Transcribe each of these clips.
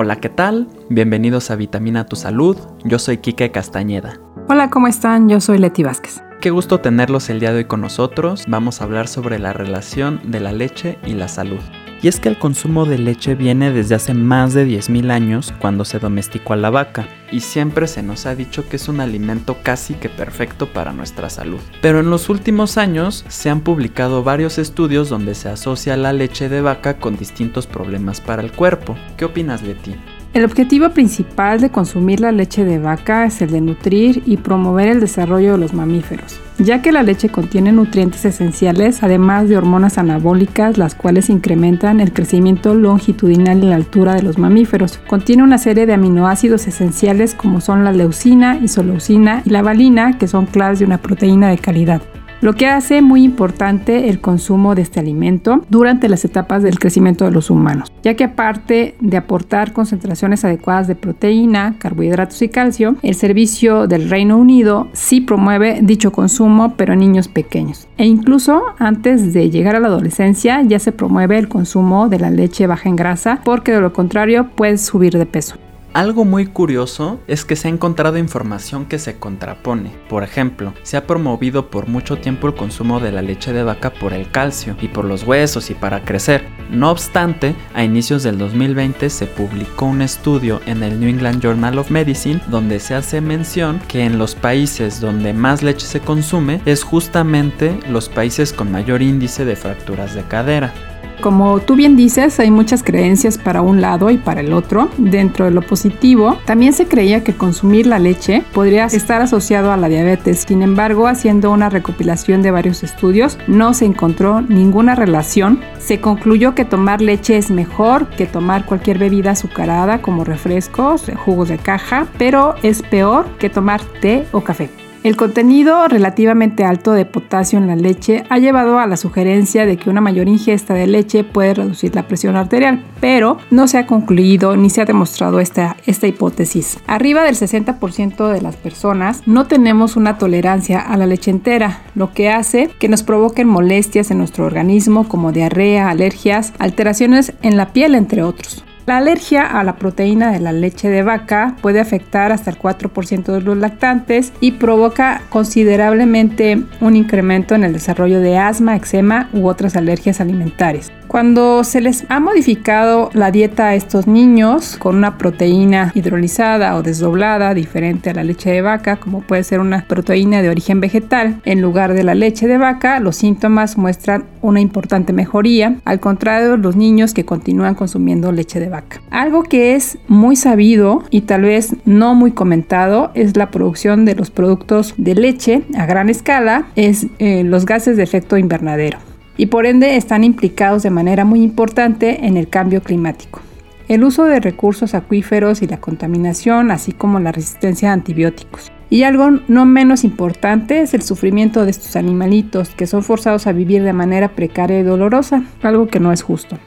Hola, ¿qué tal? Bienvenidos a Vitamina Tu Salud. Yo soy Kike Castañeda. Hola, ¿cómo están? Yo soy Leti Vázquez. Qué gusto tenerlos el día de hoy con nosotros. Vamos a hablar sobre la relación de la leche y la salud. Y es que el consumo de leche viene desde hace más de 10.000 años cuando se domesticó a la vaca, y siempre se nos ha dicho que es un alimento casi que perfecto para nuestra salud. Pero en los últimos años se han publicado varios estudios donde se asocia la leche de vaca con distintos problemas para el cuerpo. ¿Qué opinas de ti? El objetivo principal de consumir la leche de vaca es el de nutrir y promover el desarrollo de los mamíferos, ya que la leche contiene nutrientes esenciales, además de hormonas anabólicas, las cuales incrementan el crecimiento longitudinal y la altura de los mamíferos. Contiene una serie de aminoácidos esenciales como son la leucina, isoleucina y la valina, que son claves de una proteína de calidad lo que hace muy importante el consumo de este alimento durante las etapas del crecimiento de los humanos, ya que aparte de aportar concentraciones adecuadas de proteína, carbohidratos y calcio, el servicio del Reino Unido sí promueve dicho consumo, pero en niños pequeños. E incluso antes de llegar a la adolescencia ya se promueve el consumo de la leche baja en grasa, porque de lo contrario puedes subir de peso. Algo muy curioso es que se ha encontrado información que se contrapone. Por ejemplo, se ha promovido por mucho tiempo el consumo de la leche de vaca por el calcio y por los huesos y para crecer. No obstante, a inicios del 2020 se publicó un estudio en el New England Journal of Medicine donde se hace mención que en los países donde más leche se consume es justamente los países con mayor índice de fracturas de cadera. Como tú bien dices, hay muchas creencias para un lado y para el otro. Dentro de lo positivo, también se creía que consumir la leche podría estar asociado a la diabetes. Sin embargo, haciendo una recopilación de varios estudios, no se encontró ninguna relación. Se concluyó que tomar leche es mejor que tomar cualquier bebida azucarada como refrescos, jugos de caja, pero es peor que tomar té o café. El contenido relativamente alto de potasio en la leche ha llevado a la sugerencia de que una mayor ingesta de leche puede reducir la presión arterial, pero no se ha concluido ni se ha demostrado esta, hipótesis. Arriba del 60% de las personas no tenemos una tolerancia a la leche entera, lo que hace que nos provoquen molestias en nuestro organismo como diarrea, alergias, alteraciones en la piel, entre otros. La alergia a la proteína de la leche de vaca puede afectar hasta el 4% de los lactantes y provoca considerablemente un incremento en el desarrollo de asma, eczema u otras alergias alimentarias. Cuando se les ha modificado la dieta a estos niños con una proteína hidrolizada o desdoblada diferente a la leche de vaca, como puede ser una proteína de origen vegetal, en lugar de la leche de vaca, los síntomas muestran una importante mejoría, al contrario de los niños que continúan consumiendo leche de vaca. Algo que es muy sabido y tal vez no muy comentado es la producción de los productos de leche a gran escala, es eh, los gases de efecto invernadero y por ende están implicados de manera muy importante en el cambio climático. El uso de recursos acuíferos y la contaminación, así como la resistencia a antibióticos. Y algo no menos importante es el sufrimiento de estos animalitos que son forzados a vivir de manera precaria y dolorosa, algo que no es justo.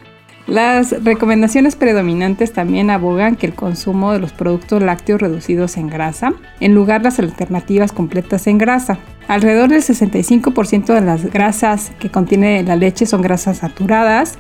Las recomendaciones predominantes también abogan que el consumo de los productos lácteos reducidos en grasa, en lugar de las alternativas completas en grasa. Alrededor del 65% de las grasas que contiene la leche son grasas saturadas,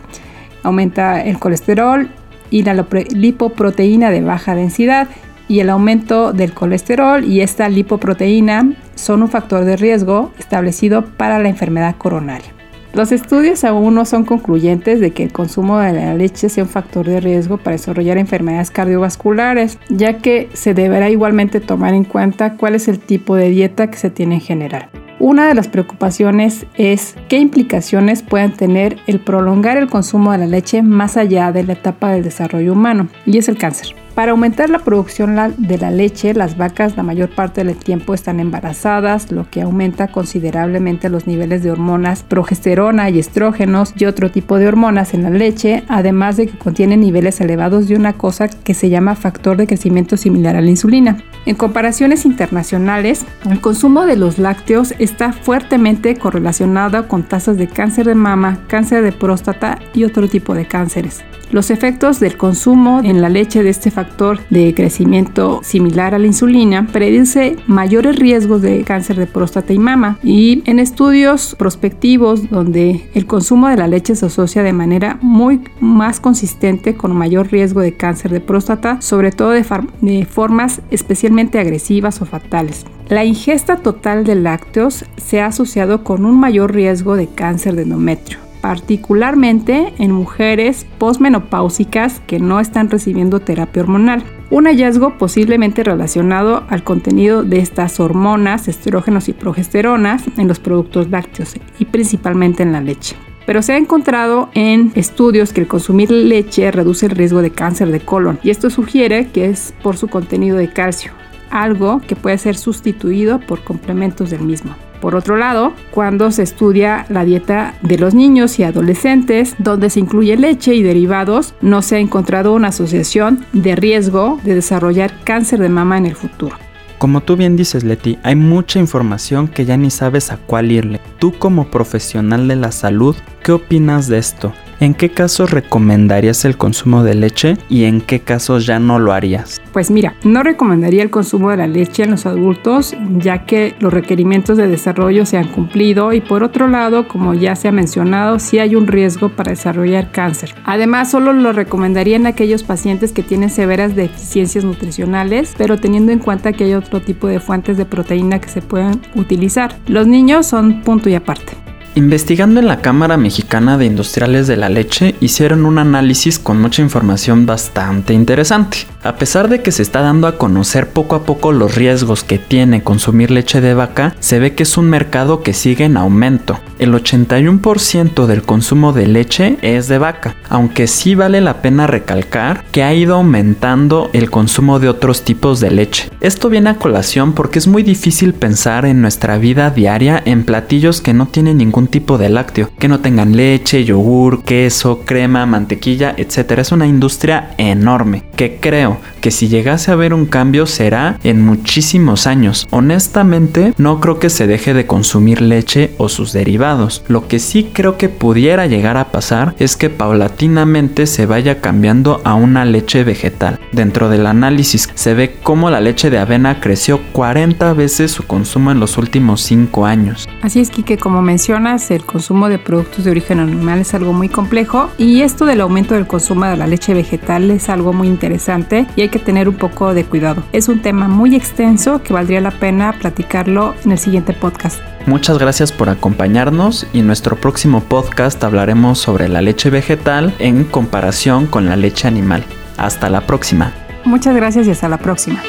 aumenta el colesterol y la lipoproteína de baja densidad y el aumento del colesterol y esta lipoproteína son un factor de riesgo establecido para la enfermedad coronaria. Los estudios aún no son concluyentes de que el consumo de la leche sea un factor de riesgo para desarrollar enfermedades cardiovasculares, ya que se deberá igualmente tomar en cuenta cuál es el tipo de dieta que se tiene en general. Una de las preocupaciones es qué implicaciones pueden tener el prolongar el consumo de la leche más allá de la etapa del desarrollo humano, y es el cáncer. Para aumentar la producción de la leche, las vacas la mayor parte del tiempo están embarazadas, lo que aumenta considerablemente los niveles de hormonas progesterona y estrógenos y otro tipo de hormonas en la leche, además de que contiene niveles elevados de una cosa que se llama factor de crecimiento similar a la insulina. En comparaciones internacionales, el consumo de los lácteos está fuertemente correlacionado con tasas de cáncer de mama, cáncer de próstata y otro tipo de cánceres. Los efectos del consumo en la leche de este factor de crecimiento similar a la insulina predice mayores riesgos de cáncer de próstata y mama y en estudios prospectivos donde el consumo de la leche se asocia de manera muy más consistente con mayor riesgo de cáncer de próstata, sobre todo de, de formas especialmente agresivas o fatales. La ingesta total de lácteos se ha asociado con un mayor riesgo de cáncer de endometrio particularmente en mujeres posmenopáusicas que no están recibiendo terapia hormonal. Un hallazgo posiblemente relacionado al contenido de estas hormonas, estrógenos y progesteronas en los productos lácteos y principalmente en la leche. Pero se ha encontrado en estudios que el consumir leche reduce el riesgo de cáncer de colon y esto sugiere que es por su contenido de calcio, algo que puede ser sustituido por complementos del mismo. Por otro lado, cuando se estudia la dieta de los niños y adolescentes, donde se incluye leche y derivados, no se ha encontrado una asociación de riesgo de desarrollar cáncer de mama en el futuro. Como tú bien dices, Leti, hay mucha información que ya ni sabes a cuál irle. Tú como profesional de la salud, ¿qué opinas de esto? ¿En qué casos recomendarías el consumo de leche y en qué casos ya no lo harías? Pues mira, no recomendaría el consumo de la leche en los adultos ya que los requerimientos de desarrollo se han cumplido y por otro lado, como ya se ha mencionado, sí hay un riesgo para desarrollar cáncer. Además, solo lo recomendaría en aquellos pacientes que tienen severas deficiencias nutricionales, pero teniendo en cuenta que hay otro tipo de fuentes de proteína que se pueden utilizar. Los niños son punto y aparte. Investigando en la Cámara Mexicana de Industriales de la Leche, hicieron un análisis con mucha información bastante interesante. A pesar de que se está dando a conocer poco a poco los riesgos que tiene consumir leche de vaca, se ve que es un mercado que sigue en aumento. El 81% del consumo de leche es de vaca, aunque sí vale la pena recalcar que ha ido aumentando el consumo de otros tipos de leche. Esto viene a colación porque es muy difícil pensar en nuestra vida diaria en platillos que no tienen ningún tipo de lácteo, que no tengan leche, yogur, queso, crema, mantequilla, etc. Es una industria enorme creo que si llegase a haber un cambio será en muchísimos años. Honestamente, no creo que se deje de consumir leche o sus derivados. Lo que sí creo que pudiera llegar a pasar es que paulatinamente se vaya cambiando a una leche vegetal. Dentro del análisis se ve cómo la leche de avena creció 40 veces su consumo en los últimos 5 años. Así es, que como mencionas, el consumo de productos de origen animal es algo muy complejo y esto del aumento del consumo de la leche vegetal es algo muy interesante y hay que tener un poco de cuidado. Es un tema muy extenso que valdría la pena platicarlo en el siguiente podcast. Muchas gracias por acompañarnos y en nuestro próximo podcast hablaremos sobre la leche vegetal en comparación con la leche animal. Hasta la próxima. Muchas gracias y hasta la próxima.